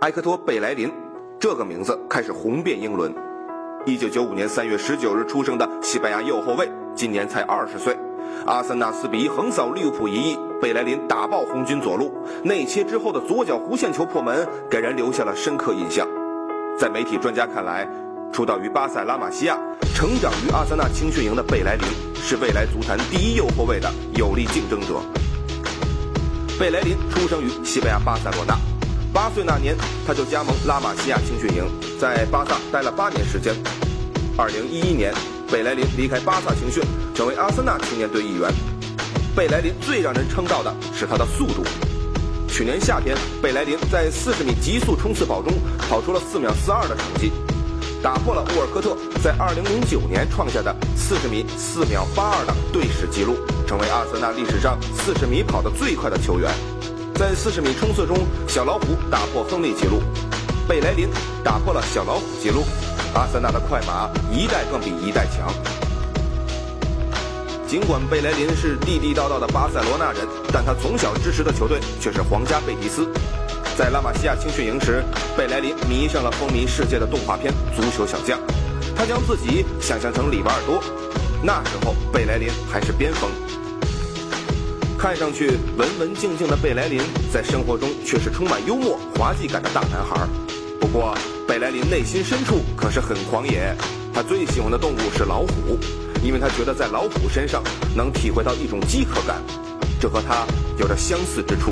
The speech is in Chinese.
埃克托·贝莱林这个名字开始红遍英伦。一九九五年三月十九日出生的西班牙右后卫，今年才二十岁。阿森纳四比一横扫利物浦一役，贝莱林打爆红军左路，内切之后的左脚弧线球破门，给人留下了深刻印象。在媒体专家看来，出道于巴塞拉玛西亚、成长于阿森纳青训营的贝莱林，是未来足坛第一右后卫的有力竞争者。贝莱林出生于西班牙巴塞罗那，八岁那年他就加盟拉玛西亚青训营，在巴萨待了八年时间。二零一一年，贝莱林离开巴萨青训，成为阿森纳青年队一员。贝莱林最让人称道的是他的速度。去年夏天，贝莱林在四十米极速冲刺跑中跑出了四秒四二的成绩，打破了沃尔科特在二零零九年创下的四十米四秒八二的队史纪录。成为阿森纳历史上四十米跑得最快的球员，在四十米冲刺中，小老虎打破亨利纪录，贝莱林打破了小老虎纪录。阿森纳的快马一代更比一代强。尽管贝莱林是地地道道的巴塞罗那人，但他从小支持的球队却是皇家贝蒂斯。在拉玛西亚青训营时，贝莱林迷上了风靡世界的动画片《足球小将》，他将自己想象成里瓦尔多。那时候，贝莱林还是边锋。看上去文文静静的贝莱林，在生活中却是充满幽默、滑稽感的大男孩。不过，贝莱林内心深处可是很狂野，他最喜欢的动物是老虎，因为他觉得在老虎身上能体会到一种饥渴感，这和他有着相似之处。